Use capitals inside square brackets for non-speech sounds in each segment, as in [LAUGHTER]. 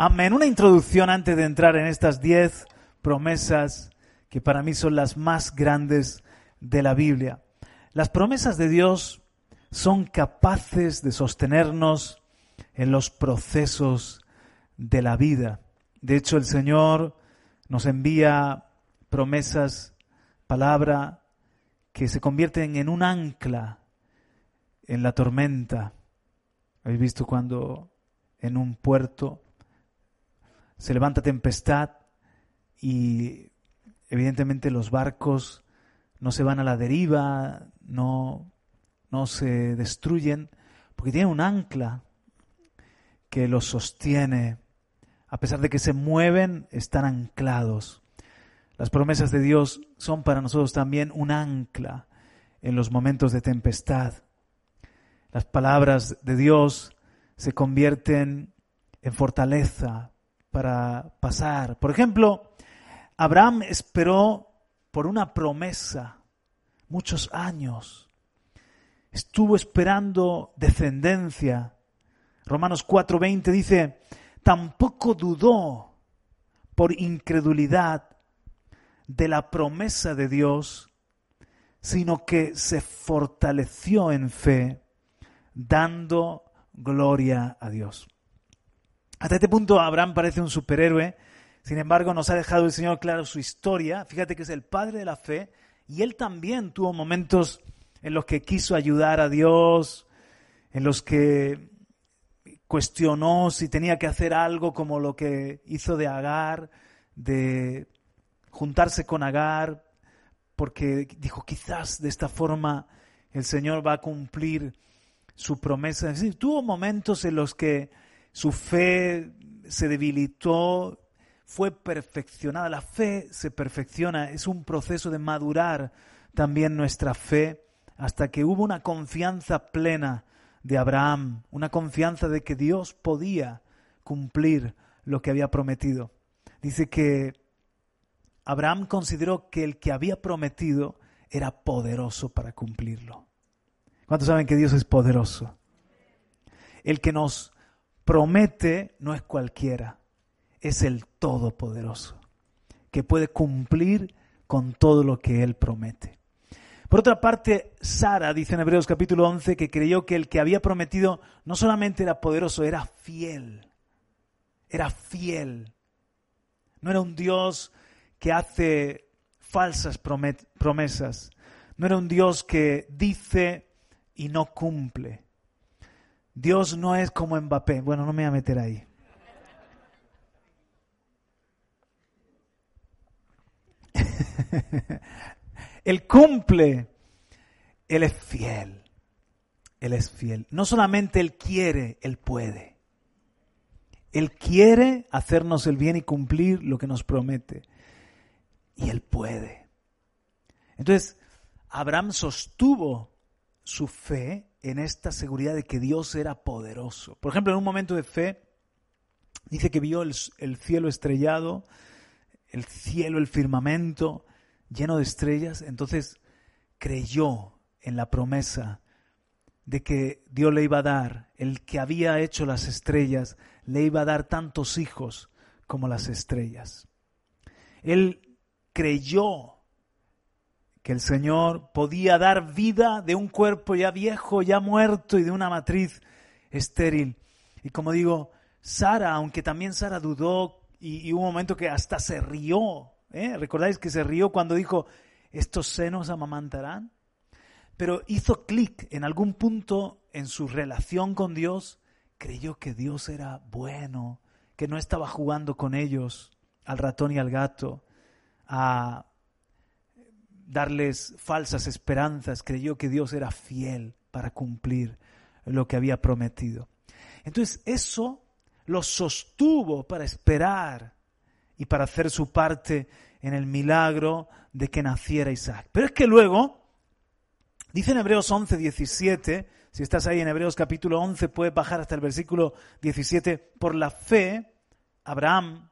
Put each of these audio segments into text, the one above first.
Amén. Una introducción antes de entrar en estas diez promesas que para mí son las más grandes de la Biblia. Las promesas de Dios son capaces de sostenernos en los procesos de la vida. De hecho, el Señor nos envía promesas, palabra, que se convierten en un ancla en la tormenta. Habéis visto cuando en un puerto se levanta tempestad y evidentemente los barcos no se van a la deriva, no, no se destruyen, porque tienen un ancla que los sostiene. A pesar de que se mueven, están anclados. Las promesas de Dios son para nosotros también un ancla en los momentos de tempestad. Las palabras de Dios se convierten en fortaleza para pasar. Por ejemplo, Abraham esperó por una promesa muchos años. Estuvo esperando descendencia. Romanos 4:20 dice, tampoco dudó por incredulidad de la promesa de Dios, sino que se fortaleció en fe, dando gloria a Dios. Hasta este punto Abraham parece un superhéroe, sin embargo nos ha dejado el Señor claro su historia, fíjate que es el padre de la fe, y él también tuvo momentos en los que quiso ayudar a Dios, en los que cuestionó si tenía que hacer algo como lo que hizo de Agar, de juntarse con Agar, porque dijo, quizás de esta forma el Señor va a cumplir su promesa. Es decir, tuvo momentos en los que su fe se debilitó, fue perfeccionada. La fe se perfecciona, es un proceso de madurar también nuestra fe hasta que hubo una confianza plena de Abraham, una confianza de que Dios podía cumplir lo que había prometido. Dice que Abraham consideró que el que había prometido era poderoso para cumplirlo. ¿Cuántos saben que Dios es poderoso? El que nos promete no es cualquiera, es el Todopoderoso, que puede cumplir con todo lo que Él promete. Por otra parte, Sara dice en Hebreos capítulo 11 que creyó que el que había prometido no solamente era poderoso, era fiel. Era fiel. No era un Dios que hace falsas promesas. No era un Dios que dice y no cumple. Dios no es como Mbappé. Bueno, no me voy a meter ahí. [LAUGHS] Él cumple. Él es fiel. Él es fiel. No solamente Él quiere, Él puede. Él quiere hacernos el bien y cumplir lo que nos promete. Y Él puede. Entonces, Abraham sostuvo su fe en esta seguridad de que Dios era poderoso. Por ejemplo, en un momento de fe, dice que vio el, cielo estrellado, el cielo, el firmamento lleno de estrellas, entonces creyó en la promesa de que Dios le iba a dar, el que había hecho las estrellas, le iba a dar tantos hijos como las estrellas. Él creyó que el Señor podía dar vida de un cuerpo ya viejo, ya muerto y de una matriz estéril. Y como digo, Sara, aunque también Sara dudó y, hubo un momento que hasta se rió, ¿eh? ¿recordáis que se rió cuando dijo, estos senos amamantarán? Pero hizo clic en algún punto en su relación con Dios, creyó que Dios era bueno, que no estaba jugando con ellos, al ratón y al gato, a darles falsas esperanzas, creyó que Dios era fiel para cumplir lo que había prometido. Entonces eso lo sostuvo para esperar y para hacer su parte en el milagro de que naciera Isaac. Pero es que luego, dice en Hebreos 11, 17, si estás ahí en Hebreos capítulo 11, puedes bajar hasta el versículo 17, por la fe, Abraham,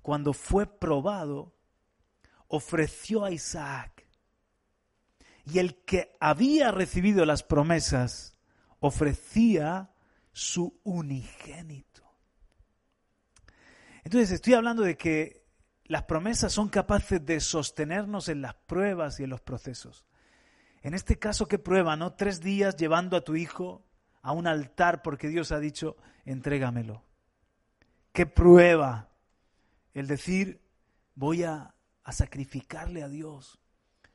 cuando fue probado, ofreció a Isaac. Y el que había recibido las promesas ofrecía su unigénito. Entonces estoy hablando de que las promesas son capaces de sostenernos en las pruebas y en los procesos. En este caso, ¿qué prueba? ¿No? Tres días llevando a tu hijo a un altar porque Dios ha dicho, entrégamelo. ¿Qué prueba? El decir, voy a, a sacrificarle a Dios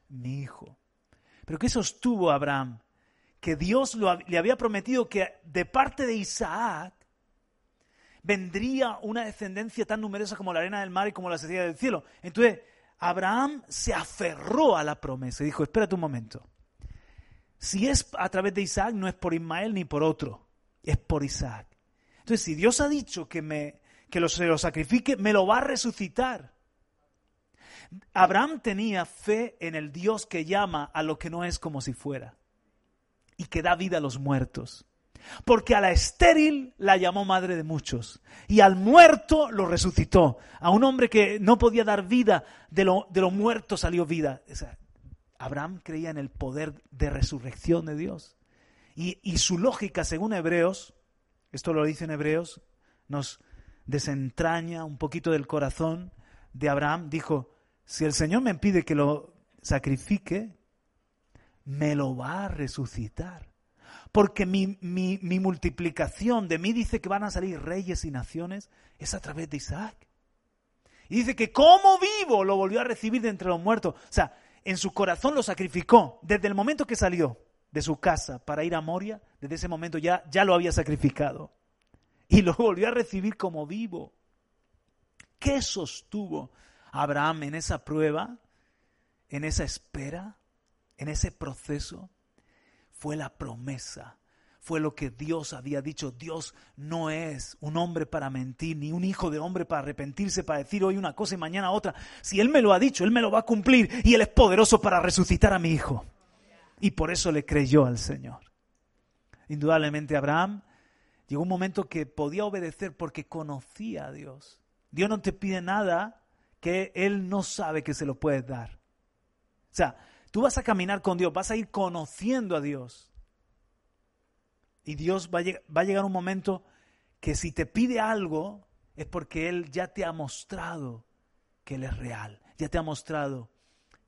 mi hijo. Pero ¿qué sostuvo Abraham? Que Dios le había prometido que de parte de Isaac vendría una descendencia tan numerosa como la arena del mar y como la estrella del cielo. Entonces, Abraham se aferró a la promesa y dijo, espérate un momento. Si es a través de Isaac, no es por Ismael ni por otro, es por Isaac. Entonces, si Dios ha dicho que, me, que se lo sacrifique, me lo va a resucitar. Abraham tenía fe en el Dios que llama a lo que no es como si fuera y que da vida a los muertos. Porque a la estéril la llamó madre de muchos y al muerto lo resucitó. A un hombre que no podía dar vida, de lo, de lo muerto salió vida. Abraham creía en el poder de resurrección de Dios. Y, y su lógica, según Hebreos, esto lo dice en Hebreos, nos desentraña un poquito del corazón de Abraham. Dijo, si el Señor me pide que lo sacrifique, me lo va a resucitar. Porque mi, mi, multiplicación de mí dice que van a salir reyes y naciones, es a través de Isaac. Y dice que como vivo lo volvió a recibir de entre los muertos. O sea, en su corazón lo sacrificó. Desde el momento que salió de su casa para ir a Moria, desde ese momento ya, ya lo había sacrificado. Y lo [LAUGHS] volvió a recibir como vivo. ¿Qué sostuvo Abraham en esa prueba, en esa espera, en ese proceso, fue la promesa, fue lo que Dios había dicho. Dios no es un hombre para mentir, ni un hijo de hombre para arrepentirse, para decir hoy una cosa y mañana otra. Si Él me lo ha dicho, Él me lo va a cumplir y Él es poderoso para resucitar a mi hijo. Y por eso le creyó al Señor. Indudablemente Abraham llegó un momento que podía obedecer porque conocía a Dios. Dios no te pide nada que Él no sabe que se lo puedes dar. O sea, tú vas a caminar con Dios, vas a ir conociendo a Dios. Y Dios va a, va a llegar un momento que si te pide algo es porque Él ya te ha mostrado que Él es real, ya te ha mostrado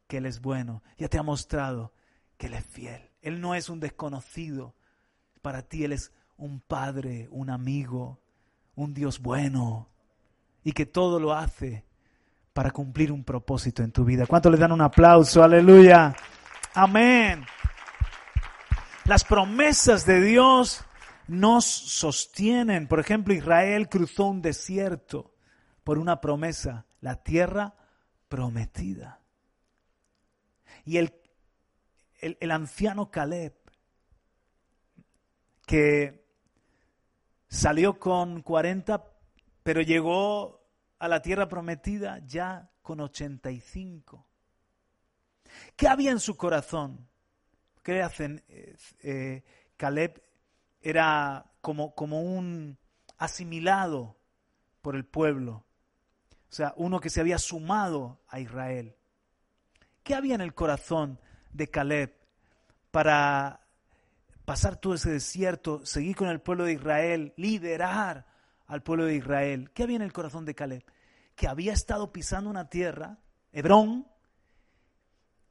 que Él es bueno, ya te ha mostrado que Él es fiel. Él no es un desconocido. Para ti Él es un padre, un amigo, un Dios bueno y que todo lo hace para cumplir un propósito en tu vida. ¿Cuánto le dan un aplauso? Aleluya. Amén. Las promesas de Dios nos sostienen. Por ejemplo, Israel cruzó un desierto por una promesa, la tierra prometida. Y el, el, el anciano Caleb, que salió con 40, pero llegó a la tierra prometida ya con 85. ¿Qué había en su corazón? ¿Qué hacen? Eh, eh, Caleb era como, como un asimilado por el pueblo, o sea, uno que se había sumado a Israel. ¿Qué había en el corazón de Caleb para pasar todo ese desierto, seguir con el pueblo de Israel, liderar al pueblo de Israel. ¿Qué había en el corazón de Caleb? Que había estado pisando una tierra, Hebrón,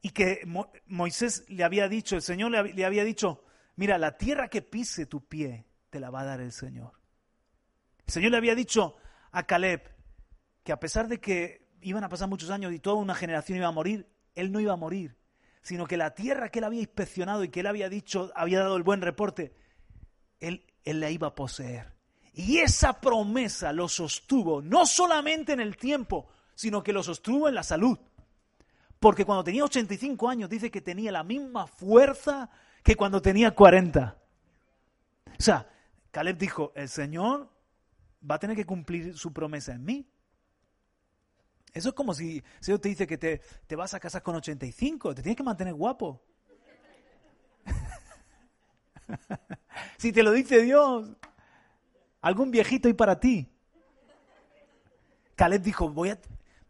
y que Moisés le había dicho, el Señor le, había dicho, mira, la tierra que pise tu pie, te la va a dar el Señor. El Señor le había dicho a Caleb que a pesar de que iban a pasar muchos años y toda una generación iba a morir, él no iba a morir, sino que la tierra que él había inspeccionado y que él había dicho, había dado el buen reporte, él, él la iba a poseer. Y esa promesa lo sostuvo no solamente en el tiempo, sino que lo sostuvo en la salud. Porque cuando tenía 85 años dice que tenía la misma fuerza que cuando tenía 40. O sea, Caleb dijo, el Señor va a tener que cumplir su promesa en mí. Eso es como si Señor te dice que te, te vas a casar con 85, te tienes que mantener guapo. [LAUGHS] si te lo dice Dios, algún viejito y para ti. Caleb dijo, voy a,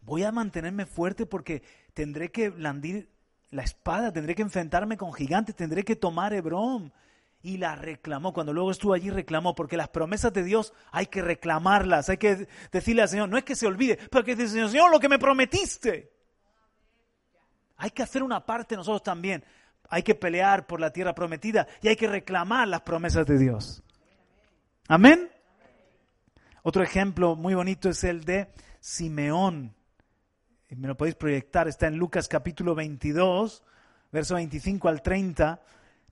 voy a mantenerme fuerte porque tendré que blandir la espada, tendré que enfrentarme con gigantes, tendré que tomar Hebrón. y la reclamó. Cuando luego estuvo allí reclamó, porque las promesas de Dios hay que reclamarlas, hay que decirle al Señor, no es que se olvide, pero que dice, Señor, Señor, lo que me prometiste. Hay que hacer una parte nosotros también. Hay que pelear por la tierra prometida y hay que reclamar las promesas de Dios. Amén. Otro ejemplo muy bonito es el de Simeón. Me lo podéis proyectar, está en Lucas capítulo 22, verso 25 al 30.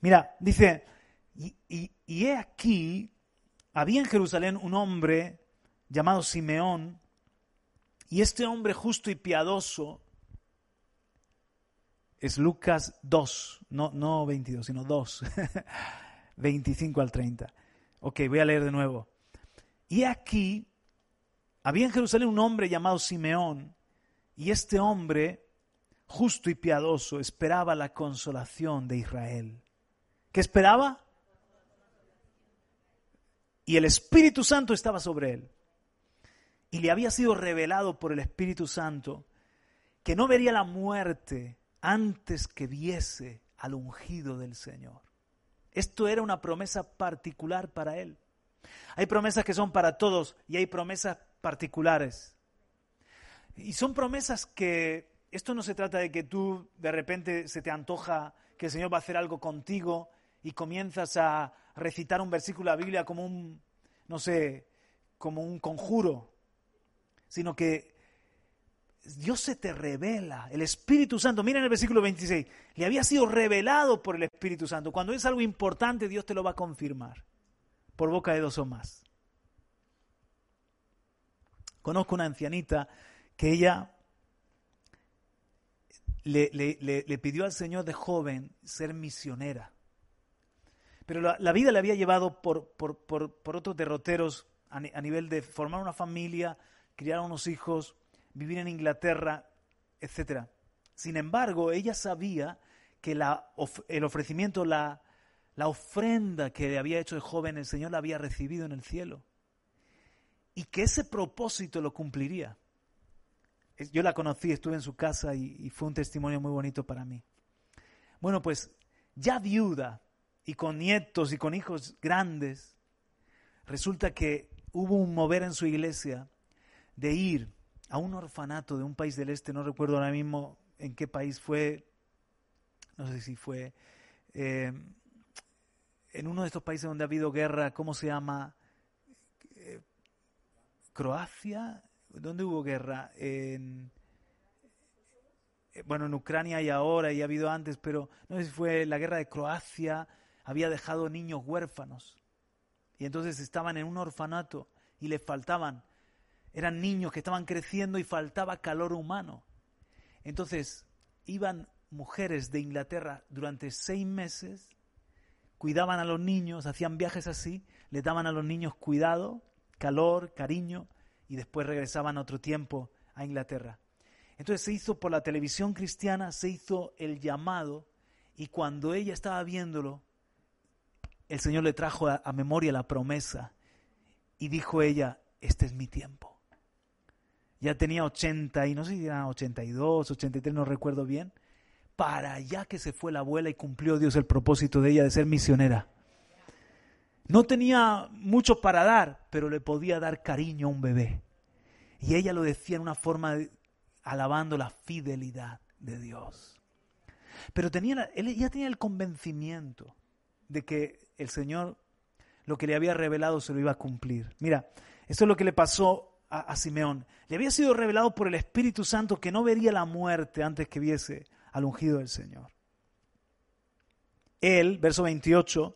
Mira, dice, y, he aquí, había en Jerusalén un hombre llamado Simeón, y este hombre justo y piadoso es Lucas 2, no, no 22, sino 2, 25 [LAUGHS] al 30. Ok, voy a leer de nuevo. Y aquí, había en Jerusalén un hombre llamado Simeón, y este hombre, justo y piadoso, esperaba la consolación de Israel. ¿Qué esperaba? Y el Espíritu Santo estaba sobre él. Y le había sido revelado por el Espíritu Santo que no vería la muerte antes que viese al ungido del Señor. Esto era una promesa particular para él. Hay promesas que son para todos y hay promesas particulares. Y son promesas que, esto no se trata de que tú de repente se te antoja que el Señor va a hacer algo contigo y comienzas a recitar un versículo de la Biblia como un, no sé, como un conjuro, sino que Dios se te revela, el Espíritu Santo, miren el versículo 26, le había sido revelado por el Espíritu Santo. Cuando es algo importante, Dios te lo va a confirmar por boca de dos o más. Conozco una ancianita que ella le, pidió al Señor de joven ser misionera. Pero la, vida le había llevado por, por, otros derroteros a, nivel de formar una familia, criar unos hijos, vivir en Inglaterra, etc. Sin embargo, ella sabía que el ofrecimiento, la, la ofrenda que había hecho de joven, el Señor la había recibido en el cielo. Y que ese propósito lo cumpliría. Yo la conocí, estuve en su casa y, fue un testimonio muy bonito para mí. Bueno, pues ya viuda y con nietos y con hijos grandes, resulta que hubo un mover en su iglesia de ir a un orfanato de un país del este, no recuerdo ahora mismo en qué país fue, no sé si fue eh, en uno de estos países donde ha habido guerra, ¿cómo se llama? Eh, Croacia, ¿Dónde hubo guerra? En, eh, bueno, en Ucrania y ahora, y ha habido antes, pero no sé si fue la guerra de Croacia, había dejado niños huérfanos. Y entonces estaban en un orfanato y les faltaban, eran niños que estaban creciendo y faltaba calor humano. Entonces iban mujeres de Inglaterra durante seis meses, cuidaban a los niños, hacían viajes así, les daban a los niños cuidado, calor, cariño, y después regresaban otro tiempo a Inglaterra. Entonces se hizo por la televisión cristiana, se hizo el llamado y cuando ella estaba viéndolo, el Señor le trajo a, memoria la promesa y dijo ella, este es mi tiempo. Ya tenía 80 y no sé si eran 82, 83, no recuerdo bien, para allá que se fue la abuela y cumplió Dios el propósito de ella de ser misionera. No tenía mucho para dar, pero le podía dar cariño a un bebé. Y ella lo decía en una forma alabando la fidelidad de Dios. Pero tenía, ella tenía el convencimiento de que el Señor lo que le había revelado se lo iba a cumplir. Mira, esto es lo que le pasó a, a, Simeón. Le había sido revelado por el Espíritu Santo que no vería la muerte antes que viese al ungido del Señor. Él, verso 28,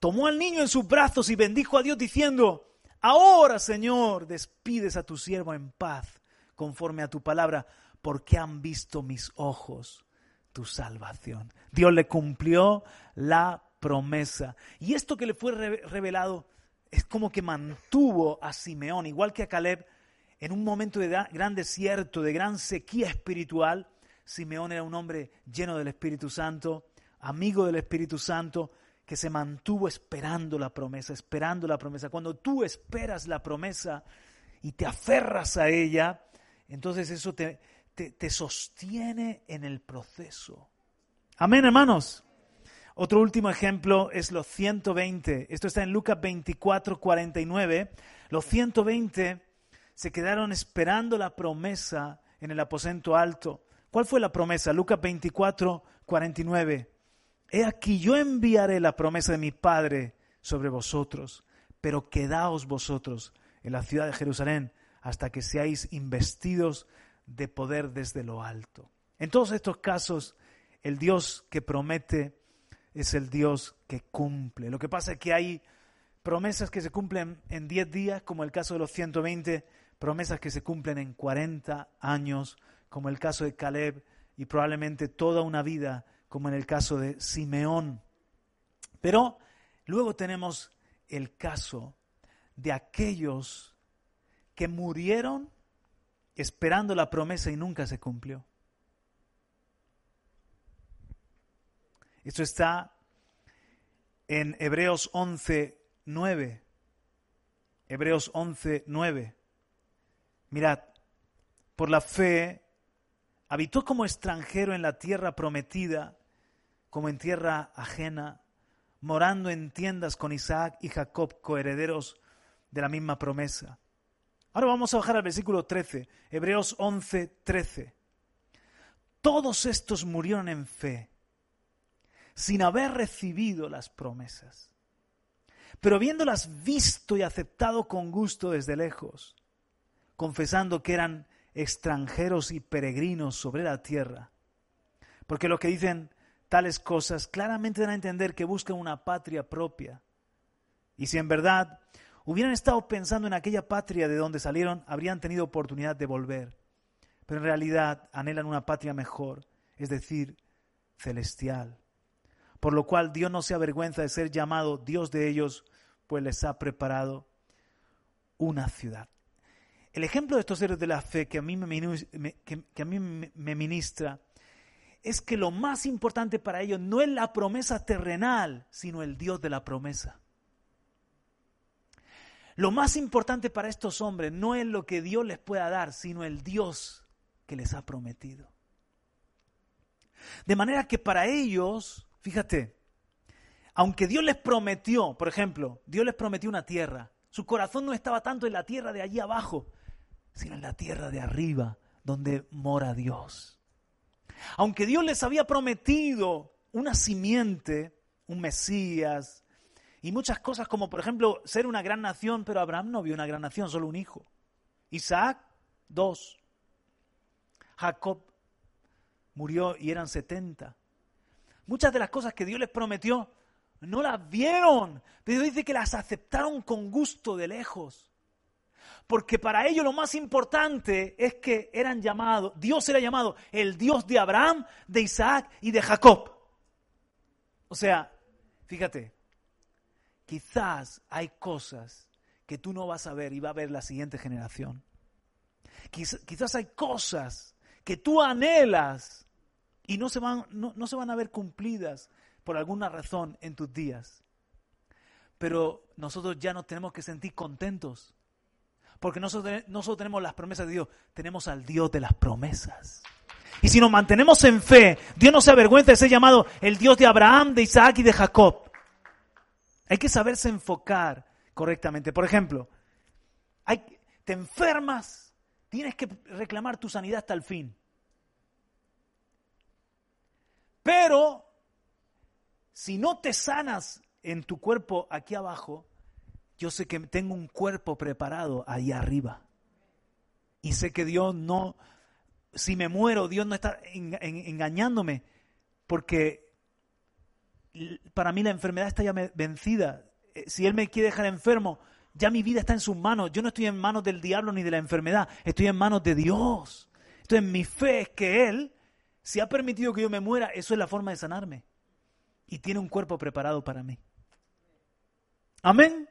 tomó al niño en sus brazos y bendijo a Dios diciendo, ahora Señor, despides a tu siervo en paz, conforme a tu palabra, porque han visto mis ojos tu salvación. Dios le cumplió la promesa. Y esto que le fue revelado es como que mantuvo a Simeón, igual que a Caleb, en un momento de gran desierto, de gran sequía espiritual. Simeón era un hombre lleno del Espíritu Santo, amigo del Espíritu Santo, que se mantuvo esperando la promesa, esperando la promesa. Cuando tú esperas la promesa y te aferras a ella, entonces eso te, te, sostiene en el proceso. Amén, hermanos. Otro último ejemplo es los 120. Esto está en Lucas 24, 49. Los 120 se quedaron esperando la promesa en el aposento alto. ¿Cuál fue la promesa? Lucas 24, 49. He aquí yo enviaré la promesa de mi Padre sobre vosotros, pero quedaos vosotros en la ciudad de Jerusalén hasta que seáis investidos de poder desde lo alto. En todos estos casos, el Dios que promete es el Dios que cumple. Lo que pasa es que hay promesas que se cumplen en 10 días, como el caso de los 120, promesas que se cumplen en 40 años, como el caso de Caleb, y probablemente toda una vida, como en el caso de Simeón. Pero luego tenemos el caso de aquellos que murieron esperando la promesa y nunca se cumplió. Esto está en Hebreos 11, 9. Hebreos 11, 9. Mirad, por la fe habitó como extranjero en la tierra prometida, como en tierra ajena, morando en tiendas con Isaac y Jacob, coherederos de la misma promesa. Ahora vamos a bajar al versículo 13, Hebreos 11, 13. Todos estos murieron en fe sin haber recibido las promesas. Pero habiéndolas visto y aceptado con gusto desde lejos, confesando que eran extranjeros y peregrinos sobre la tierra, porque los que dicen tales cosas claramente dan a entender que buscan una patria propia. Y si en verdad hubieran estado pensando en aquella patria de donde salieron, habrían tenido oportunidad de volver. Pero en realidad anhelan una patria mejor, es decir, celestial por lo cual Dios no se avergüenza de ser llamado Dios de ellos, pues les ha preparado una ciudad. El ejemplo de estos héroes de la fe que a mí me, que a mí me ministra es que lo más importante para ellos no es la promesa terrenal, sino el Dios de la promesa. Lo más importante para estos hombres no es lo que Dios les pueda dar, sino el Dios que les ha prometido. De manera que para ellos Fíjate, aunque Dios les prometió, por ejemplo, Dios les prometió una tierra, su corazón no estaba tanto en la tierra de allí abajo, sino en la tierra de arriba, donde mora Dios. Aunque Dios les había prometido una simiente, un Mesías, y muchas cosas como por ejemplo ser una gran nación, pero Abraham no vio una gran nación, solo un hijo. Isaac, dos. Jacob murió y eran setenta. Muchas de las cosas que Dios les prometió no las vieron, pero dice que las aceptaron con gusto de lejos. Porque para ellos lo más importante es que eran llamados, Dios era llamado el Dios de Abraham, de Isaac y de Jacob. O sea, fíjate, quizás hay cosas que tú no vas a ver y va a ver la siguiente generación. Quizás, hay cosas que tú anhelas y no se van, no, se van a ver cumplidas por alguna razón en tus días. Pero nosotros ya nos tenemos que sentir contentos. Porque nosotros no solo tenemos las promesas de Dios, tenemos al Dios de las promesas. Y si nos mantenemos en fe, Dios no se avergüenza de ser llamado el Dios de Abraham, de Isaac y de Jacob. Hay que saberse enfocar correctamente. Por ejemplo, te enfermas, tienes que reclamar tu sanidad hasta el fin. Pero si no te sanas en tu cuerpo aquí abajo, yo sé que tengo un cuerpo preparado ahí arriba. Y sé que Dios no, si me muero, Dios no está engañándome, porque para mí la enfermedad está ya vencida. Eh, si Él me quiere dejar enfermo, ya mi vida está en sus manos. Yo no estoy en manos del diablo ni de la enfermedad, estoy en manos de Dios. Entonces mi fe es que Él si ha permitido que yo me muera, eso es la forma de sanarme. Y tiene un cuerpo preparado para mí. Amén.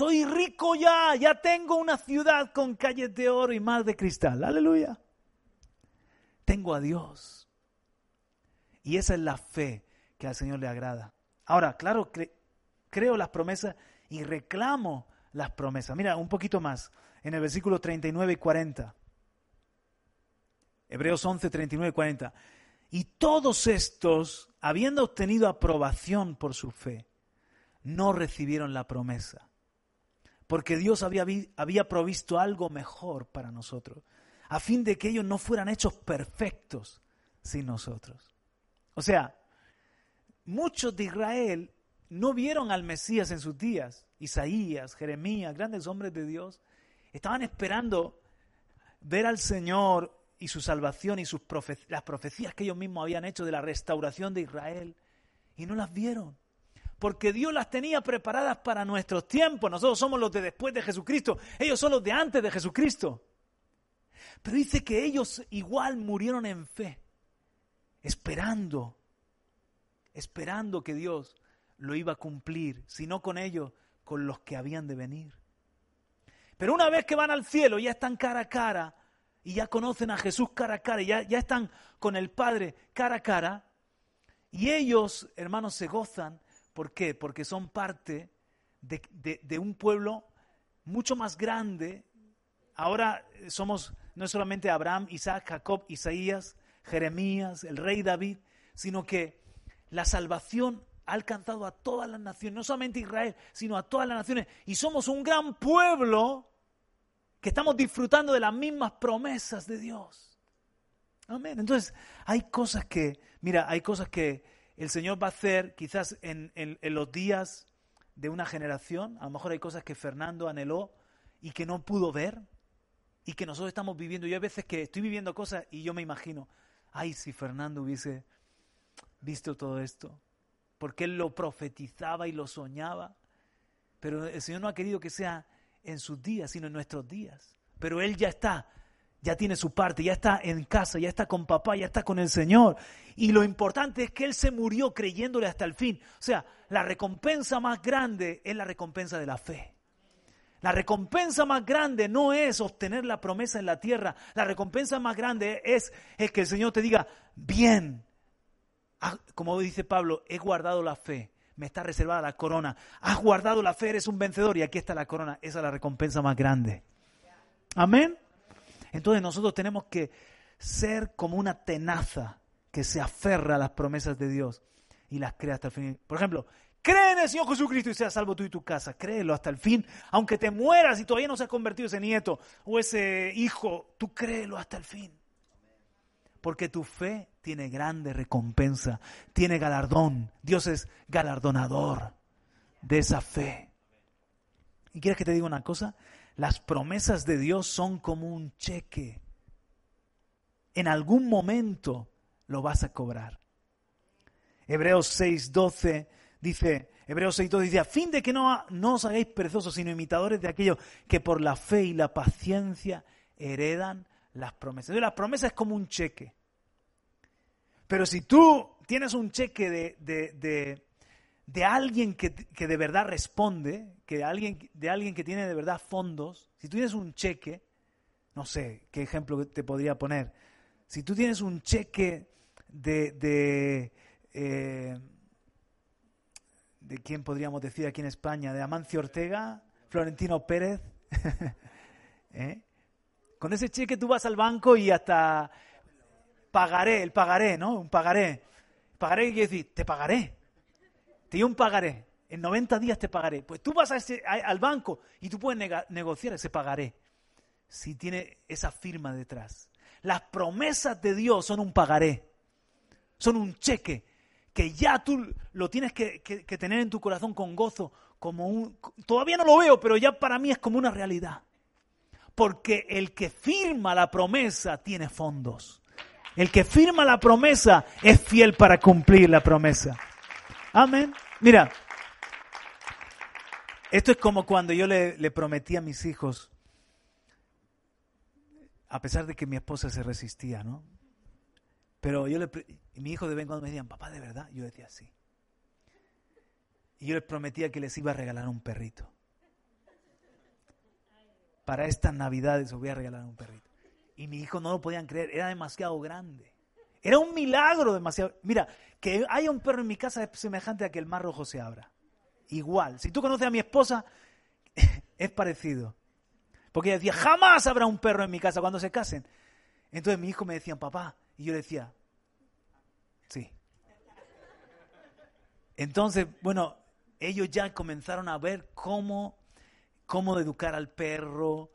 Soy rico ya, ya tengo una ciudad con calles de oro y mar de cristal. Aleluya. Tengo a Dios. Y esa es la fe que al Señor le agrada. Ahora, claro, creo las promesas y reclamo las promesas. Mira, un poquito más, en el versículo 39 y 40. Hebreos 11, 39 40. Y todos estos habiendo obtenido aprobación por su fe, no recibieron la promesa, porque Dios había, había provisto algo mejor para nosotros, a fin de que ellos no fueran hechos perfectos sin nosotros. O sea, muchos de Israel no vieron al Mesías en sus días. Isaías, Jeremías, grandes hombres de Dios, estaban esperando ver al Señor y su salvación y sus las profecías que ellos mismos habían hecho de la restauración de Israel y no las vieron. Porque Dios las tenía preparadas para nuestros tiempos. Nosotros somos los de después de Jesucristo. Ellos son los de antes de Jesucristo. Pero dice que ellos igual murieron en fe, esperando, esperando que Dios lo iba a cumplir, si no con ellos, con los que habían de venir. Pero una vez que van al cielo, ya están cara a cara y ya conocen a Jesús cara a cara, y ya, ya están con el Padre cara a cara, y ellos, hermanos, se gozan. ¿Por qué? Porque son parte de, un pueblo mucho más grande. Ahora somos no solamente Abraham, Isaac, Jacob, Isaías, Jeremías, el rey David, sino que la salvación ha alcanzado a todas las naciones, no solamente Israel, sino a todas las naciones. Y somos un gran pueblo que estamos disfrutando de las mismas promesas de Dios. Amén. Entonces, hay cosas que, mira, hay cosas que el Señor va a hacer quizás en, los días de una generación. A lo mejor hay cosas que Fernando anheló y que no pudo ver y que nosotros estamos viviendo. Yo hay veces que estoy viviendo cosas y yo me imagino, ay, si Fernando hubiese visto todo esto, porque él lo profetizaba y lo soñaba, pero el Señor no ha querido que sea en sus días, sino en nuestros días. Pero Él ya está, ya tiene su parte, ya está en casa, ya está con papá, ya está con el Señor. Y lo importante es que Él se murió creyéndole hasta el fin. O sea, la recompensa más grande es la recompensa de la fe. La recompensa más grande no es obtener la promesa en la tierra. La recompensa más grande es, es que el Señor te diga, bien, como dice Pablo, he guardado la fe me está reservada la corona. Has guardado la fe, eres un vencedor y aquí está la corona. Esa es la recompensa más grande. Amén. Entonces nosotros tenemos que ser como una tenaza que se aferra a las promesas de Dios y las crea hasta el fin. Por ejemplo, cree Señor Jesucristo y seas salvo tú y tu casa. Créelo hasta el fin. Aunque te mueras y todavía no se ha convertido ese nieto o ese hijo, tú créelo hasta el fin. Porque tu fe tiene grande recompensa, tiene galardón. Dios es galardonador de esa fe. ¿Y quieres que te diga una cosa? Las promesas de Dios son como un cheque. En algún momento lo vas a cobrar. Hebreos 6:12 dice, Hebreos 6:12 dice, a fin de que no, no os hagáis perezosos, sino imitadores de aquellos que por la fe y la paciencia heredan las promesas. Entonces, la promesa es como un cheque. Pero si tú tienes un cheque de, de, alguien que, de verdad responde, que alguien, de alguien que tiene de verdad fondos, si tú tienes un cheque, no sé qué ejemplo te podría poner, si tú tienes un cheque de, de, eh, de quién podríamos decir aquí en España, de Amancio Ortega, Florentino Pérez, [LAUGHS] ¿eh? con ese cheque tú vas al banco y hasta pagaré, el pagaré, ¿no? Un pagaré. Pagaré quiere decir, te pagaré. Te di un pagaré. En 90 días te pagaré. Pues tú vas a ese, al banco y tú puedes negociar ese pagaré. Si tiene esa firma detrás. Las promesas de Dios son un pagaré. Son un cheque que ya tú lo tienes que, que tener en tu corazón con gozo. Como un, todavía no lo veo, pero ya para mí es como una realidad. Porque el que firma la promesa tiene fondos. El que firma la promesa es fiel para cumplir la promesa. Amén. Mira, esto es como cuando yo le, prometí a mis hijos, a pesar de que mi esposa se resistía, ¿no? Pero yo le, mi hijo de vez en cuando me decían, papá, ¿de verdad? Yo decía, sí. Y yo les prometía que les iba a regalar un perrito. Para estas navidades os voy a regalar un perrito. Y mi hijo no lo podían creer, era demasiado grande. Era un milagro demasiado. Mira, que haya un perro en mi casa es semejante a que el mar rojo se abra. Igual. Si tú conoces a mi esposa, [LAUGHS] es parecido. Porque ella decía, jamás habrá un perro en mi casa cuando se casen. Entonces mi hijo me decía, papá, y yo le decía, sí. Entonces, bueno, ellos ya comenzaron a ver cómo, cómo educar al perro,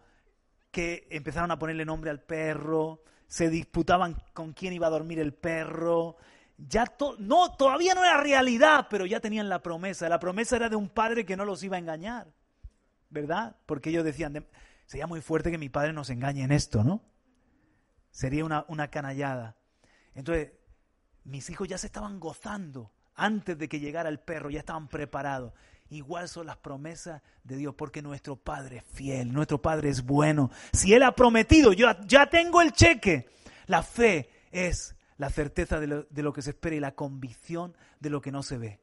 que empezaron a ponerle nombre al perro, se disputaban con quién iba a dormir el perro. Ya no, todavía no era realidad, pero ya tenían la promesa. La promesa era de un padre que no los iba a engañar, ¿verdad? Porque ellos decían, sería muy fuerte que mi padre nos engañe en esto, ¿no? Sería una, una canallada. Entonces, mis hijos ya se estaban gozando antes de que llegara el perro, ya estaban preparados. Igual son las promesas de Dios, porque nuestro Padre es fiel, nuestro Padre es bueno. Si Él ha prometido, yo ya tengo el cheque. La fe es la certeza de lo, que se espera y la convicción de lo que no se ve.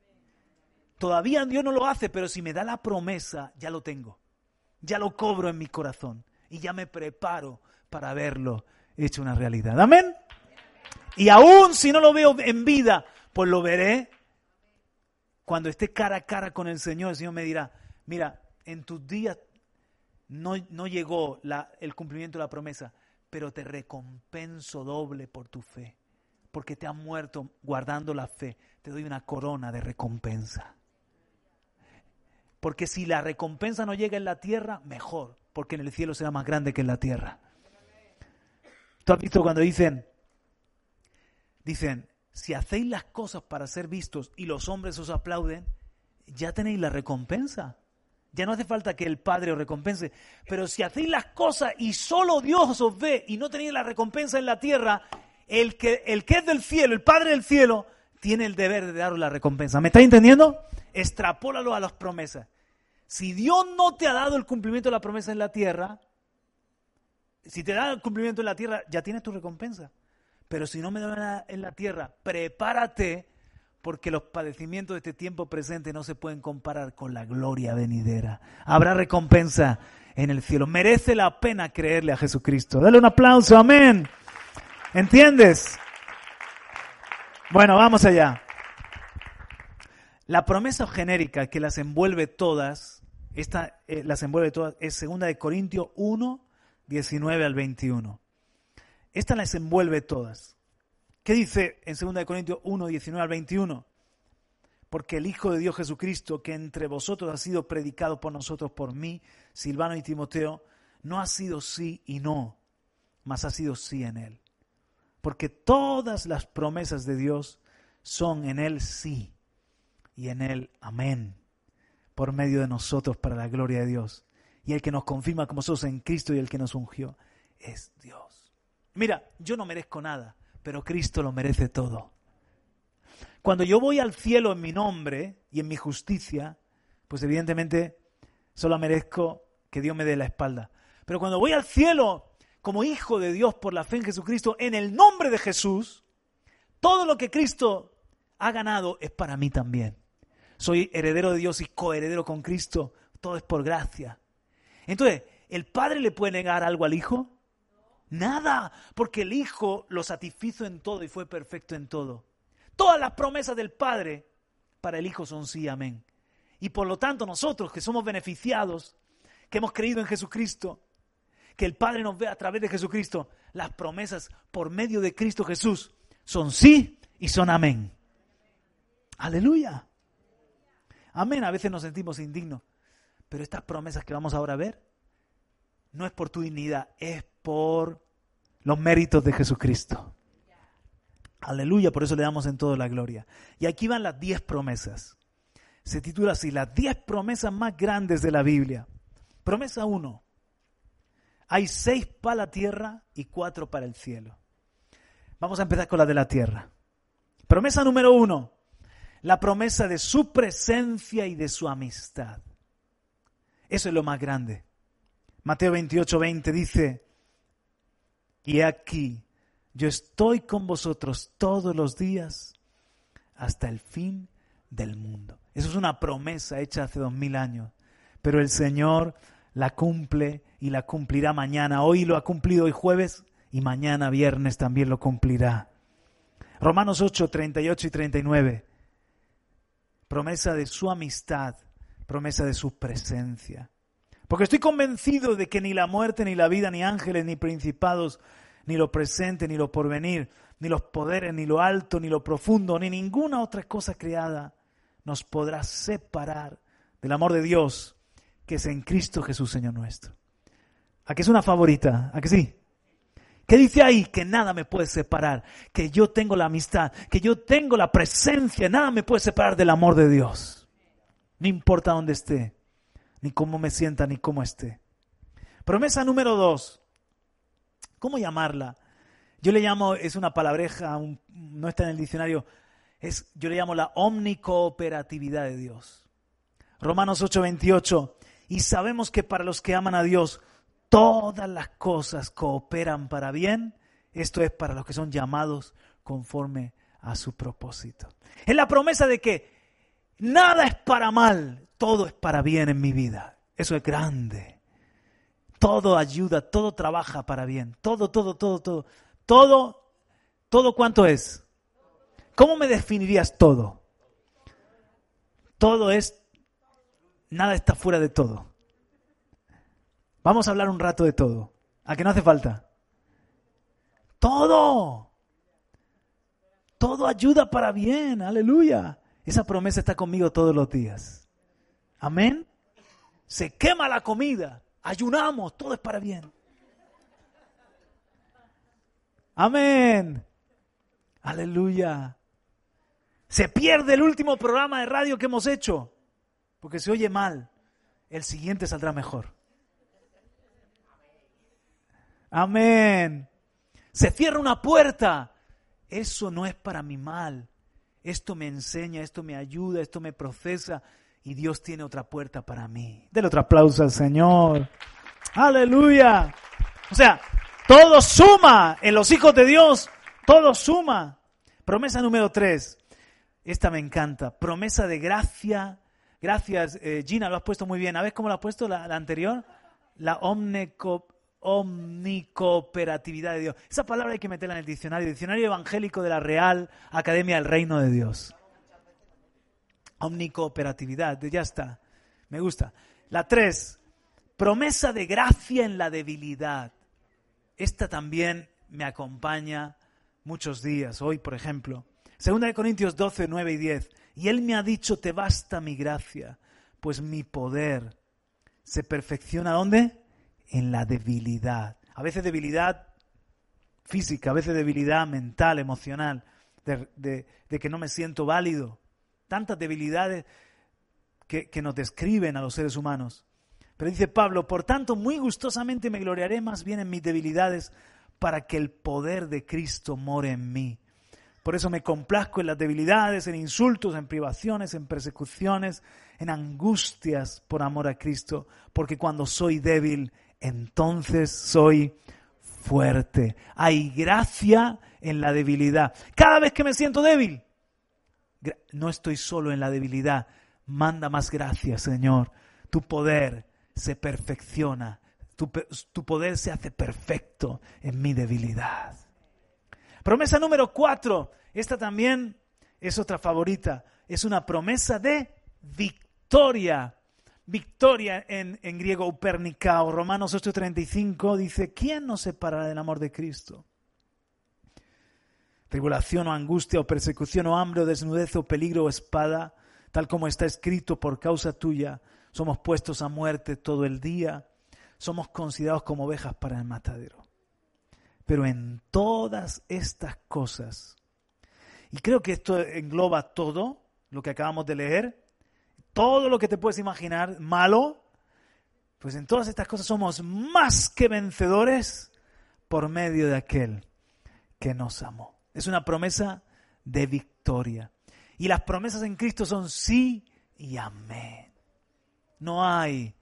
Todavía Dios no lo hace, pero si me da la promesa, ya lo tengo. Ya lo cobro en mi corazón y ya me preparo para verlo hecho una realidad. Amén. Y aún si no lo veo en vida, pues lo veré cuando esté cara a cara con el Señor, el Señor me dirá, mira, en tus días no, no llegó el cumplimiento de la promesa, pero te recompenso doble por tu fe, porque te has muerto guardando la fe, te doy una corona de recompensa. Porque si la recompensa no llega en la tierra, mejor, porque en el cielo será más grande que en la tierra. ¿Tú has visto cuando dicen, dicen, si hacéis las cosas para ser vistos y los hombres os aplauden, ya tenéis la recompensa. Ya no hace falta que el Padre os recompense. Pero si hacéis las cosas y solo Dios os ve y no tenéis la recompensa en la tierra, el que, el que es del cielo, el Padre del cielo, tiene el deber de daros la recompensa. ¿Me estáis entendiendo? Extrapólalo a las promesas. Si Dios no te ha dado el cumplimiento de la promesa en la tierra, si te da el cumplimiento en la tierra, ya tienes tu recompensa. Pero si no me da en la tierra, prepárate porque los padecimientos de este tiempo presente no se pueden comparar con la gloria venidera. Habrá recompensa en el cielo. Merece la pena creerle a Jesucristo. Dale un aplauso, amén. ¿Entiendes? Bueno, vamos allá. La promesa genérica que las envuelve todas, esta eh, las envuelve todas, es segunda de Corintios 1, 19 al 21. Esta las envuelve todas. ¿Qué dice en 2 Corintios 1, 19 al 21? Porque el Hijo de Dios Jesucristo, que entre vosotros ha sido predicado por nosotros, por mí, Silvano y Timoteo, no ha sido sí y no, mas ha sido sí en él. Porque todas las promesas de Dios son en él sí y en él amén, por medio de nosotros para la gloria de Dios. Y el que nos confirma como sos en Cristo y el que nos ungió es Dios. Mira, yo no merezco nada, pero Cristo lo merece todo. Cuando yo voy al cielo en mi nombre y en mi justicia, pues evidentemente solo merezco que Dios me dé la espalda. Pero cuando voy al cielo como hijo de Dios por la fe en Jesucristo, en el nombre de Jesús, todo lo que Cristo ha ganado es para mí también. Soy heredero de Dios y coheredero con Cristo. Todo es por gracia. Entonces, ¿el Padre le puede negar algo al Hijo? Nada, porque el Hijo lo satisfizo en todo y fue perfecto en todo. Todas las promesas del Padre para el Hijo son sí, amén. Y por lo tanto nosotros que somos beneficiados, que hemos creído en Jesucristo, que el Padre nos ve a través de Jesucristo, las promesas por medio de Cristo Jesús son sí y son amén. Aleluya. Amén. A veces nos sentimos indignos, pero estas promesas que vamos ahora a ver no es por tu dignidad, es por los méritos de Jesucristo. Aleluya, por eso le damos en todo la gloria. Y aquí van las diez promesas. Se titula así, las diez promesas más grandes de la Biblia. Promesa uno. Hay seis para la tierra y cuatro para el cielo. Vamos a empezar con la de la tierra. Promesa número uno. La promesa de su presencia y de su amistad. Eso es lo más grande. Mateo 28, 20 dice, y aquí, yo estoy con vosotros todos los días hasta el fin del mundo. Eso es una promesa hecha hace dos mil años, pero el Señor la cumple y la cumplirá mañana. Hoy lo ha cumplido hoy jueves y mañana viernes también lo cumplirá. Romanos 8, 38 y 39. Promesa de su amistad, promesa de su presencia. Porque estoy convencido de que ni la muerte, ni la vida, ni ángeles, ni principados, ni lo presente, ni lo porvenir, ni los poderes, ni lo alto, ni lo profundo, ni ninguna otra cosa creada nos podrá separar del amor de Dios que es en Cristo Jesús, Señor nuestro. ¿A qué es una favorita? ¿A qué sí? ¿Qué dice ahí? Que nada me puede separar, que yo tengo la amistad, que yo tengo la presencia, nada me puede separar del amor de Dios. No importa dónde esté, ni cómo me sienta, ni cómo esté. Promesa número dos. ¿Cómo llamarla? Yo le llamo, es una palabreja, no está en el diccionario, es, yo le llamo la omnicooperatividad de Dios. Romanos 8:28. Y sabemos que para los que aman a Dios, todas las cosas cooperan para bien. Esto es para los que son llamados conforme a su propósito. Es la promesa de que nada es para mal, todo es para bien en mi vida. Eso es grande. Todo ayuda, todo trabaja para bien. Todo, todo, todo, todo. Todo, todo cuánto es. ¿Cómo me definirías todo? Todo es, nada está fuera de todo. Vamos a hablar un rato de todo. ¿A qué no hace falta? Todo. Todo ayuda para bien. Aleluya. Esa promesa está conmigo todos los días. Amén. Se quema la comida. Ayunamos. Todo es para bien. Amén. Aleluya. Se pierde el último programa de radio que hemos hecho. Porque se oye mal. El siguiente saldrá mejor. Amén. Se cierra una puerta. Eso no es para mi mal. Esto me enseña, esto me ayuda, esto me procesa y Dios tiene otra puerta para mí. Del otro aplauso al Señor. Aleluya. O sea, todo suma en los hijos de Dios. Todo suma. Promesa número tres. Esta me encanta. Promesa de gracia. Gracias, eh, Gina, lo has puesto muy bien. ¿A ver cómo lo has puesto la, anterior? La omnico, omnicooperatividad de Dios. Esa palabra hay que meterla en el diccionario, diccionario evangélico de la Real Academia del Reino de Dios. Omnicooperatividad, ya está. Me gusta. La tres, promesa de gracia en la debilidad. Esta también me acompaña muchos días. Hoy, por ejemplo, Segunda de Corintios 12, 9 y 10. Y Él me ha dicho, te basta mi gracia, pues mi poder se perfecciona ¿dónde? En la debilidad. A veces debilidad física, a veces debilidad mental, emocional, de, que no me siento válido. Tantas debilidades que, nos describen a los seres humanos. Pero dice Pablo, por tanto, muy gustosamente me gloriaré más bien en mis debilidades para que el poder de Cristo more en mí. Por eso me complazco en las debilidades, en insultos, en privaciones, en persecuciones, en angustias por amor a Cristo, porque cuando soy débil, entonces soy fuerte. Hay gracia en la debilidad. Cada vez que me siento débil, no estoy solo en la debilidad. Manda más gracia, Señor. Tu poder se perfecciona. Tu, tu, poder se hace perfecto en mi debilidad. Promesa número cuatro. Esta también es otra favorita. Es una promesa de victoria victoria en, griego upernicao. Romanos 8:35 dice, ¿quién nos separará del amor de Cristo? Tribulación o angustia o persecución o hambre o desnudez o peligro o espada, tal como está escrito por causa tuya, somos puestos a muerte todo el día, somos considerados como ovejas para el matadero. Pero en todas estas cosas, y creo que esto engloba todo lo que acabamos de leer, todo lo que te puedes imaginar malo, pues en todas estas cosas somos más que vencedores por medio de aquel que nos amó. Es una promesa de victoria. Y las promesas en Cristo son sí y amén. No hay,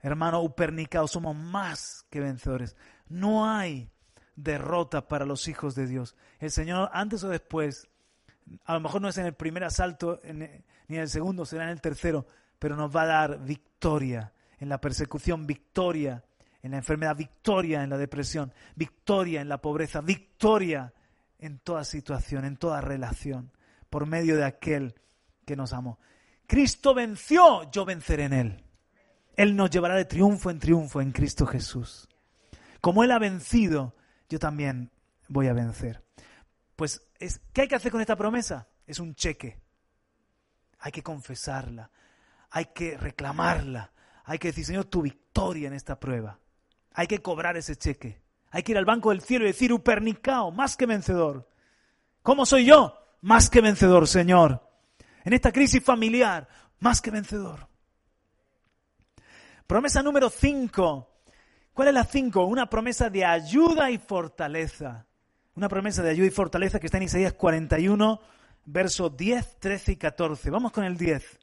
hermano Upernicao, somos más que vencedores. No hay derrota para los hijos de Dios. El Señor, antes o después, a lo mejor no es en el primer asalto, en, ni en el segundo, será en el tercero, pero nos va a dar victoria en la persecución, victoria en la enfermedad, victoria en la depresión, victoria en la pobreza, victoria en toda situación, en toda relación, por medio de aquel que nos amó. Cristo venció, yo venceré en Él. Él nos llevará de triunfo en triunfo en Cristo Jesús. Como Él ha vencido, yo también voy a vencer. Pues, ¿qué hay que hacer con esta promesa? Es un cheque hay que confesarla, hay que reclamarla, hay que decir, Señor, tu victoria en esta prueba. Hay que cobrar ese cheque. Hay que ir al banco del cielo y decir, Upernicao, más que vencedor. ¿Cómo soy yo? Más que vencedor, Señor. En esta crisis familiar, más que vencedor. Promesa número 5. ¿Cuál es la 5? Una promesa de ayuda y fortaleza. Una promesa de ayuda y fortaleza que está en Isaías 41, versos 10, 13 y 14. Vamos con el 10.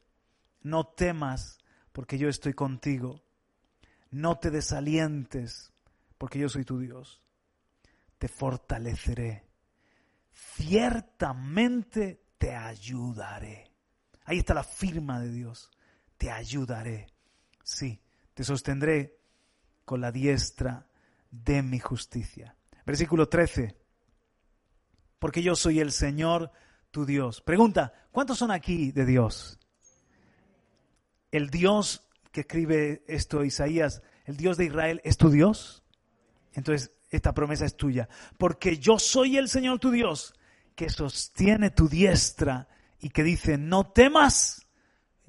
No temas, porque yo estoy contigo. No te desalientes, porque yo soy tu Dios. Te fortaleceré. Ciertamente te ayudaré. Ahí está la firma de Dios. Te ayudaré. Sí, te sostendré con la diestra de mi justicia. Versículo 13. Porque yo soy el Señor tu Dios. Pregunta, ¿cuántos son aquí de Dios? El Dios que escribe esto Isaías, el Dios de Israel, ¿es tu Dios? Entonces, esta promesa es tuya. Porque yo soy el Señor tu Dios, que sostiene tu diestra y que dice, no temas,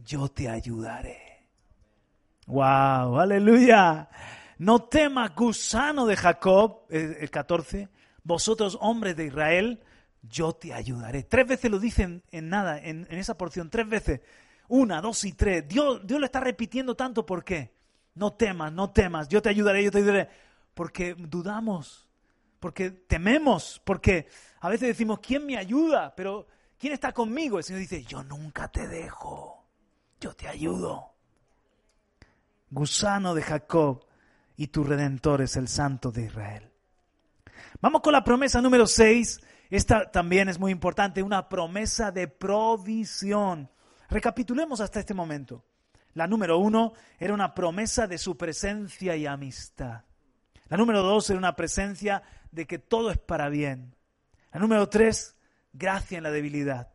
yo te ayudaré. ¡Wow! ¡Aleluya! No temas, gusano de Jacob, el 14, vosotros hombres de Israel, yo te ayudaré. Tres veces lo dicen en nada, en, esa porción, tres veces. Una, dos y tres. Dios, Dios lo está repitiendo tanto, ¿por qué? No temas, no temas, yo te ayudaré, yo te ayudaré. Porque dudamos, porque tememos, porque a veces decimos, ¿quién me ayuda? Pero ¿quién está conmigo? El Señor dice, yo nunca te dejo, yo te ayudo. Gusano de Jacob, y tu redentor es el Santo de Israel. Vamos con la promesa número 6. Esta también es muy importante, una promesa de provisión. Recapitulemos hasta este momento. La número uno era una promesa de su presencia y amistad. La número dos era una presencia de que todo es para bien. La número tres, gracia en la debilidad.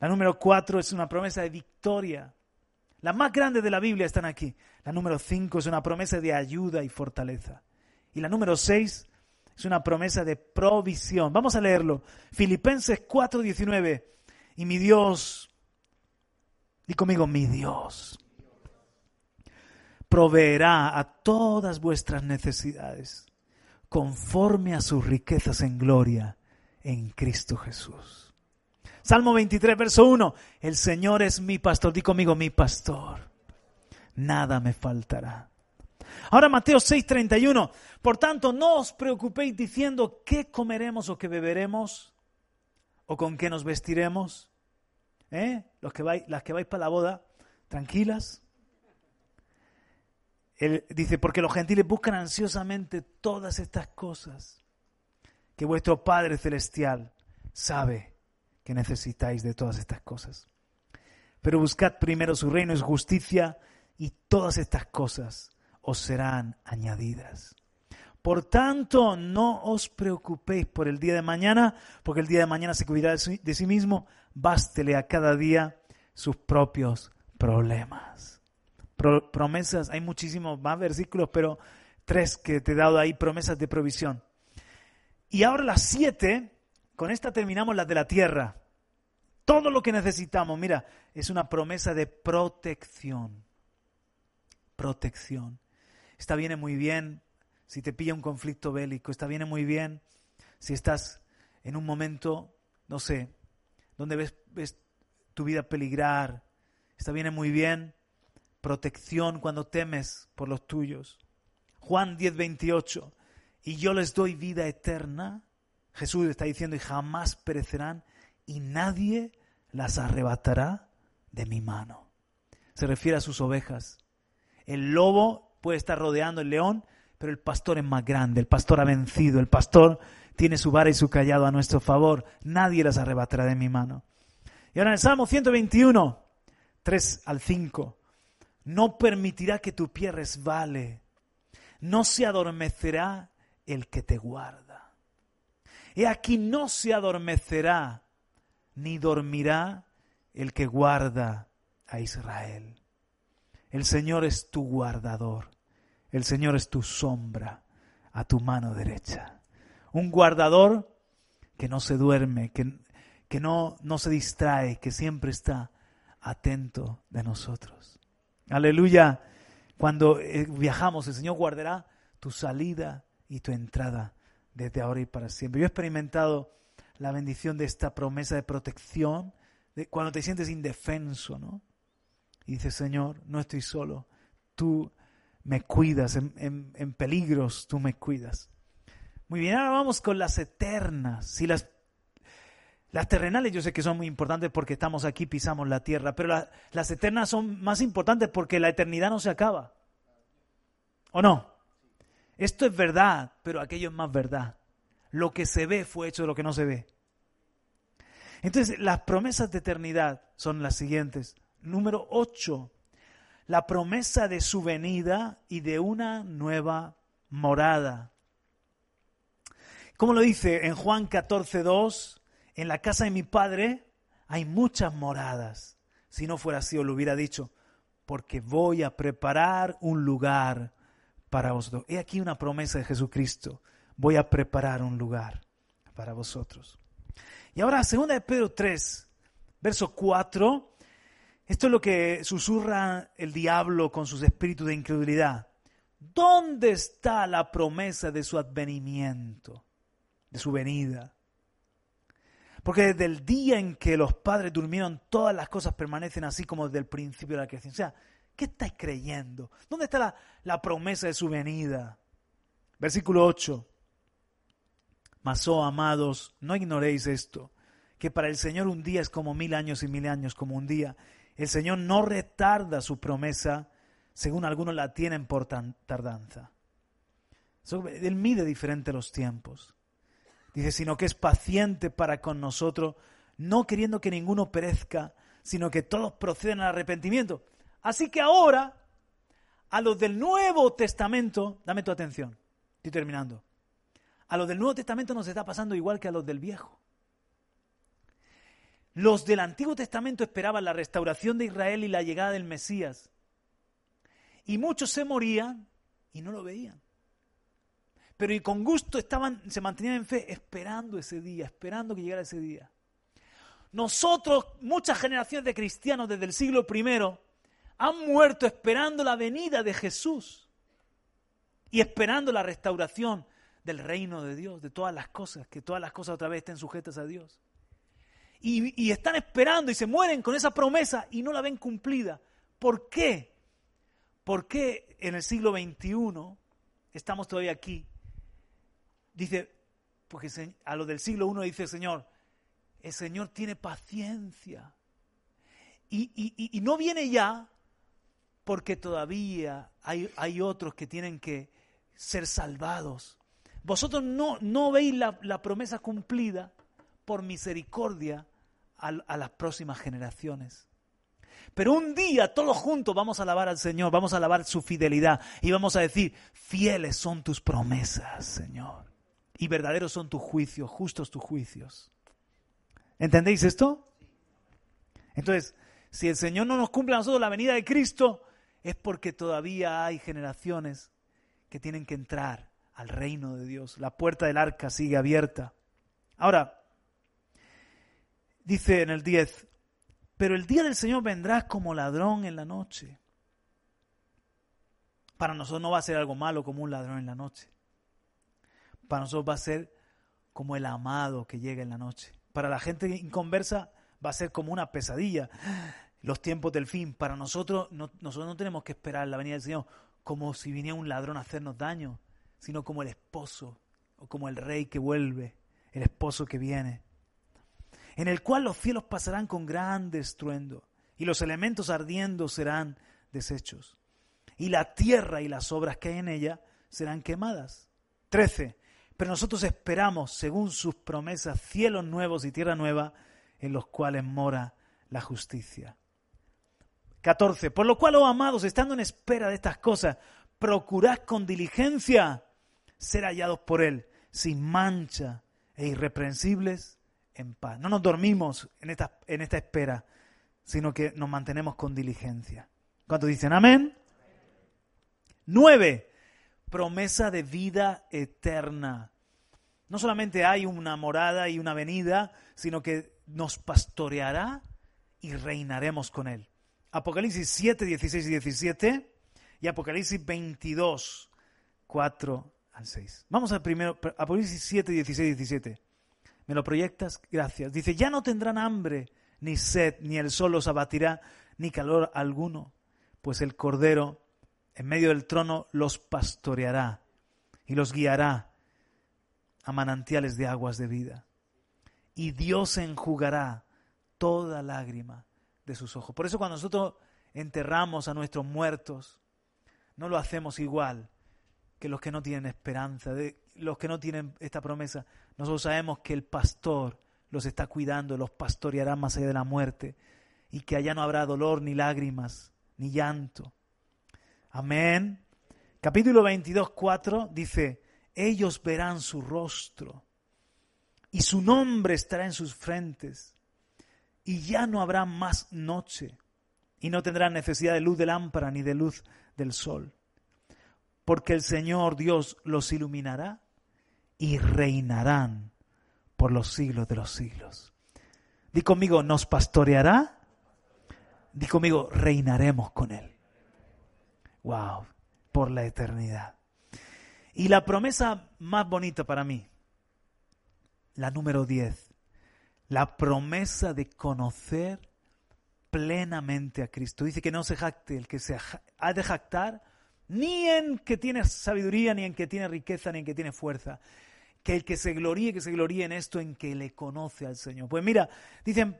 La número cuatro es una promesa de victoria. Las más grandes de la Biblia están aquí. La número 5 es una promesa de ayuda y fortaleza. Y la número 6 es una promesa de provisión. Vamos a leerlo. Filipenses 4:19. Y mi Dios, y conmigo, mi Dios, proveerá a todas vuestras necesidades conforme a sus riquezas en gloria en Cristo Jesús. Salmo 23, verso 1. El Señor es mi pastor. Di conmigo, mi pastor. Nada me faltará. Ahora Mateo 6, 31. Por tanto, no os preocupéis diciendo qué comeremos o qué beberemos o con qué nos vestiremos. ¿Eh? Los que vais, las que vais para la boda, tranquilas. Él dice, porque los gentiles buscan ansiosamente todas estas cosas que vuestro Padre Celestial sabe que necesitáis de todas estas cosas. Pero buscad primero su reino y su justicia y todas estas cosas os serán añadidas. Por tanto, no os preocupéis por el día de mañana, porque el día de mañana se cuidará de sí mismo. Bástele a cada día sus propios problemas. promesas, hay muchísimos más versículos, pero tres que te he dado ahí, promesas de provisión. Y ahora las siete con esta terminamos las de la tierra. Todo lo que necesitamos, mira, es una promesa de protección. Protección. Está viene muy bien si te pilla un conflicto bélico, está viene muy bien si estás en un momento, no sé, donde ves, ves tu vida peligrar. Está viene muy bien protección cuando temes por los tuyos. Juan 10, 28. Y yo les doy vida eterna Jesús está diciendo, y jamás perecerán y nadie las arrebatará de mi mano. Se refiere a sus ovejas. El lobo puede estar rodeando el león, pero el pastor es más grande, el pastor ha vencido, el pastor tiene su vara y su callado a nuestro favor, nadie las arrebatará de mi mano. Y ahora en el Salmo 121, 3 al 5, no permitirá que tu pie resbale, no se adormecerá el que te guarda. He aquí no se adormecerá ni dormirá el que guarda a Israel. El Señor es tu guardador. El Señor es tu sombra a tu mano derecha. Un guardador que no se duerme, que, que no, no se distrae, que siempre está atento de nosotros. Aleluya. Cuando eh, viajamos, el Señor guardará tu salida y tu entrada desde ahora y para siempre. Yo he experimentado la bendición de esta promesa de protección, de cuando te sientes indefenso, ¿no? Y dices, Señor, no estoy solo, tú me cuidas, en, peligros tú me cuidas. Muy bien, ahora vamos con las eternas. Si las las terrenales yo sé que son muy importantes porque estamos aquí, pisamos la tierra, pero las eternas son más importantes porque la eternidad no se acaba. ¿O no? Esto es verdad, pero aquello es más verdad. Lo que se ve fue hecho de lo que no se ve. Entonces, las promesas de eternidad son las siguientes. Número 8, la promesa de su venida y de una nueva morada. Como lo dice en Juan 14, 2, en la casa de mi padre hay muchas moradas. Si no fuera así, os lo hubiera dicho, porque voy a preparar un lugar para vosotros. He aquí una promesa de Jesucristo. Voy a preparar un lugar para vosotros. Y ahora, segunda de Pedro 3, verso 4. Esto es lo que susurra el diablo con sus espíritus de incredulidad. ¿Dónde está la promesa de su advenimiento, de su venida? Porque desde el día en que los padres durmieron, todas las cosas permanecen así como desde el principio de la creación. O sea, ¿qué estáis creyendo? ¿Dónde está la, promesa de su venida? Versículo 8. Mas, oh amados, no ignoréis esto, que para el Señor un día es como mil años y mil años como un día. El Señor no retarda su promesa, según algunos la tienen por tardanza. Él mide diferente los tiempos. Dice, sino que es paciente para con nosotros, no queriendo que ninguno perezca, sino que todos procedan al arrepentimiento. Así que ahora, a los del Nuevo Testamento, dame tu atención, estoy terminando. A los del Nuevo Testamento nos está pasando igual que a los del Viejo. Los del Antiguo Testamento esperaban la restauración de Israel y la llegada del Mesías. Y muchos se morían y no lo veían pero y con gusto estaban, se mantenían en fe esperando ese día, esperando que llegara ese día. Nosotros, muchas generaciones de cristianos desde el siglo I, han muerto esperando la venida de Jesús y esperando la restauración del reino de Dios, de todas las cosas, que todas las cosas otra vez estén sujetas a Dios. Y, están esperando y se mueren con esa promesa y no la ven cumplida. ¿Por qué? ¿Por qué en el siglo XXI estamos todavía aquí dice, porque a lo del siglo I dice el Señor, el Señor tiene paciencia. Y, no viene ya porque todavía hay, otros que tienen que ser salvados. Vosotros no veis la, promesa cumplida por misericordia a, las próximas generaciones. Pero un día todos juntos vamos a alabar al Señor, vamos a alabar su fidelidad y vamos a decir, fieles son tus promesas, Señor y verdaderos son tus juicios, justos tus juicios. ¿Entendéis esto? Entonces, si el Señor no nos cumple a nosotros la venida de Cristo, es porque todavía hay generaciones que tienen que entrar al reino de Dios. La puerta del arca sigue abierta. Ahora, dice en el 10, pero el día del Señor vendrá como ladrón en la noche. Para nosotros no va a ser algo malo como un ladrón en la noche para nosotros va a ser como el amado que llega en la noche. Para la gente inconversa va a ser como una pesadilla. Los tiempos del fin. Para nosotros, no, nosotros no tenemos que esperar la venida del Señor como si viniera un ladrón a hacernos daño, sino como el esposo o como el rey que vuelve, el esposo que viene. En el cual los cielos pasarán con gran estruendo y los elementos ardiendo serán deshechos. Y la tierra y las obras que hay en ella serán quemadas. 13. Pero nosotros esperamos, según sus promesas, cielos nuevos y tierra nueva, en los cuales mora la justicia. 14. Por lo cual, oh amados, estando en espera de estas cosas, procurad con diligencia ser hallados por Él, sin mancha e irreprensibles en paz. No nos dormimos en esta, en esta espera, sino que nos mantenemos con diligencia. ¿Cuántos dicen amén? 9 promesa de vida eterna. No solamente hay una morada y una venida, sino que nos pastoreará y reinaremos con Él. Apocalipsis 7, 16 y 17 y Apocalipsis 22, 4 al 6. Vamos al primero, Apocalipsis 7, 16 y 17. ¿Me lo proyectas? Gracias. Dice, ya no tendrán hambre, ni sed, ni el sol los abatirá, ni calor alguno, pues el Cordero en medio del trono los pastoreará y los guiará a manantiales de aguas de vida. Y Dios enjugará toda lágrima de sus ojos. Por eso cuando nosotros enterramos a nuestros muertos, no lo hacemos igual que los que no tienen esperanza, de los que no tienen esta promesa. Nosotros sabemos que el pastor los está cuidando, los pastoreará más allá de la muerte y que allá no habrá dolor, ni lágrimas, ni llanto. Amén. Capítulo 22, 4 dice, ellos verán su rostro y su nombre estará en sus frentes y ya no habrá más noche y no tendrán necesidad de luz de lámpara ni de luz del sol, porque el Señor Dios los iluminará y reinarán por los siglos de los siglos. Di conmigo, nos pastoreará. Di conmigo, reinaremos con Él. Wow, por la eternidad. Y la promesa más bonita para mí, la número 10, la promesa de conocer plenamente a Cristo. Dice que no se jacte el que se ha de jactar ni en que tiene sabiduría, ni en que tiene riqueza, ni en que tiene fuerza. Que el que se gloríe, que se gloríe en esto, en que le conoce al Señor. Pues mira, dicen,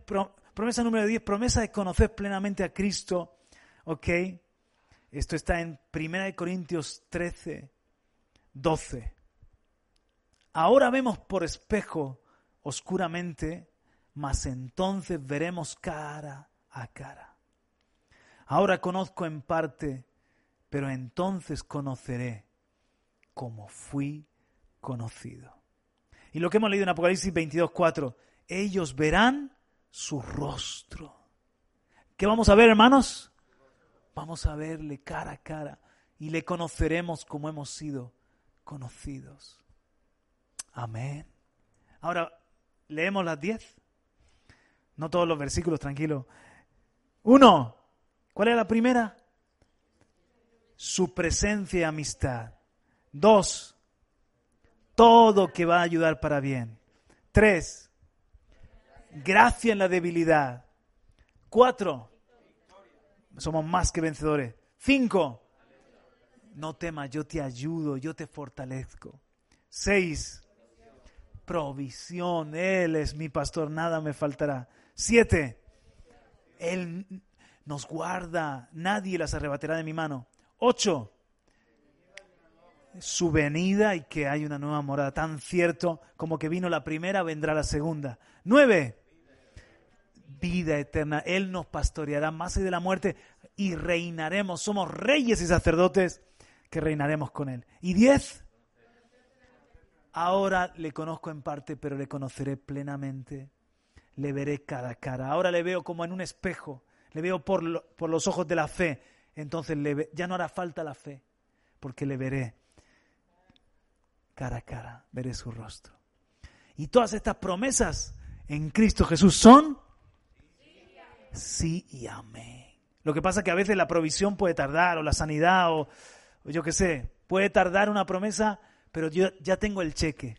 promesa número 10, promesa de conocer plenamente a Cristo. ¿Ok? Esto está en 1 Corintios 13, 12. Ahora vemos por espejo oscuramente, mas entonces veremos cara a cara. Ahora conozco en parte, pero entonces conoceré como fui conocido. Y lo que hemos leído en Apocalipsis 22, 4, ellos verán su rostro. ¿Qué vamos a ver, hermanos? Vamos a verle cara a cara y le conoceremos como hemos sido conocidos. Amén. Ahora, leemos las diez. No todos los versículos, tranquilo. Uno, ¿cuál es la primera? Su presencia y amistad. Dos, todo que va a ayudar para bien. Tres, gracia en la debilidad. Cuatro, somos más que vencedores. Cinco, no temas, yo te ayudo, yo te fortalezco. Seis, provisión, Él es mi pastor, nada me faltará. Siete, Él nos guarda, nadie las arrebatará de mi mano. Ocho, su venida y que hay una nueva morada, tan cierto como que vino la primera, vendrá la segunda. Nueve, vida eterna, Él nos pastoreará más allá de la muerte y reinaremos, somos reyes y sacerdotes que reinaremos con Él. Y diez, Ahora le conozco en parte, pero le conoceré plenamente. Le veré cara a cara. Ahora le veo como en un espejo. Le veo por, por los ojos de la fe. Entonces le ya no hará falta la fe, porque le veré cara a cara. Veré su rostro. Y todas estas promesas en Cristo Jesús son sí y amén. Lo que pasa es que a veces la provisión puede tardar, o la sanidad, o, yo qué sé, puede tardar una promesa pero yo ya tengo el cheque,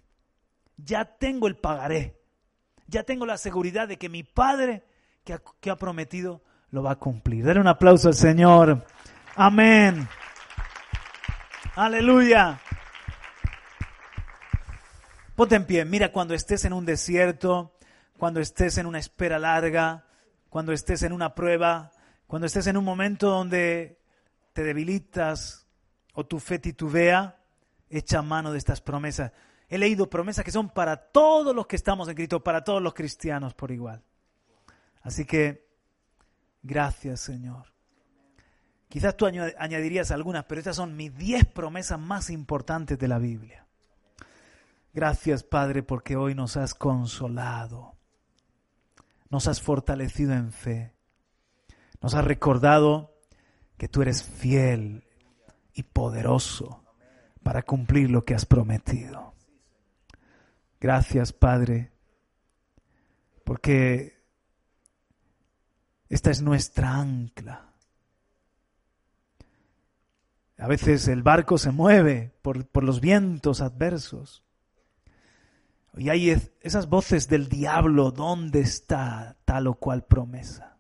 ya tengo el pagaré, ya tengo la seguridad de que mi Padre que ha, que ha prometido lo va a cumplir. Dale un aplauso al Señor. Amén. Aleluya. Ponte en pie. Mira, cuando estés en un desierto, cuando estés en una espera larga, cuando estés en una prueba, cuando estés en un momento donde te debilitas o tu fe titubea, echa mano de estas promesas. He leído promesas que son para todos los que estamos en Cristo, para todos los cristianos por igual. Así que, gracias Señor. Quizás tú añadirías algunas, pero estas son mis diez promesas más importantes de la Biblia. Gracias Padre porque hoy nos has consolado, nos has fortalecido en fe, nos has recordado que tú eres fiel y poderoso para cumplir lo que has prometido. Gracias, Padre, porque Esta es nuestra ancla. A veces el barco se mueve por, por los vientos adversos. Y hay esas voces del diablo, ¿dónde está tal o cual promesa?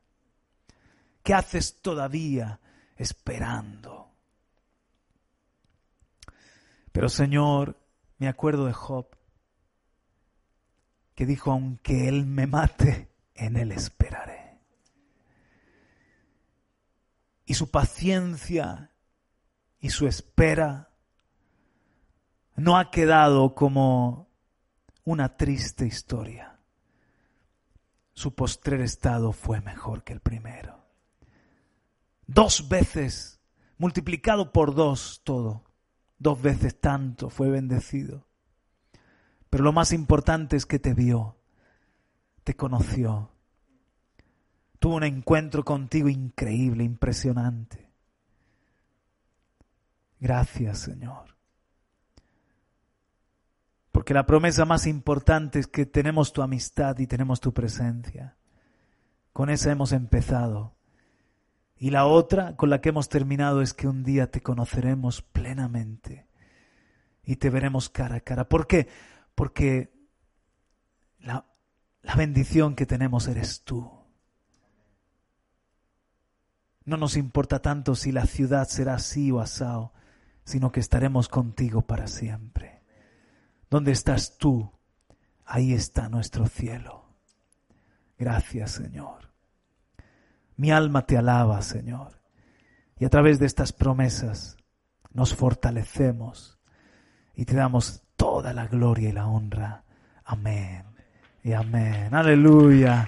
¿Qué haces todavía esperando? Pero Señor, me acuerdo de Job, que dijo, aunque Él me mate, en Él esperaré. Y su paciencia y su espera no ha quedado como una triste historia. Su postrer estado fue mejor que el primero. Dos veces, multiplicado por dos todo, dos veces tanto fue bendecido. Pero lo más importante es que te vio, te conoció, tuvo un encuentro contigo increíble, impresionante. Gracias, Señor. Porque la promesa más importante es que tenemos tu amistad y tenemos tu presencia. Con esa hemos empezado. Y la otra con la que hemos terminado es que un día te conoceremos plenamente y te veremos cara a cara. ¿Por qué? Porque la, la bendición que tenemos eres tú. No nos importa tanto si la ciudad será así o asao, sino que estaremos contigo para siempre. ¿Dónde estás tú? Ahí está nuestro cielo. Gracias, Señor. Mi alma te alaba, Señor. Y a través de estas promesas nos fortalecemos y te damos toda la gloria y la honra. Amén. Y amén. Aleluya.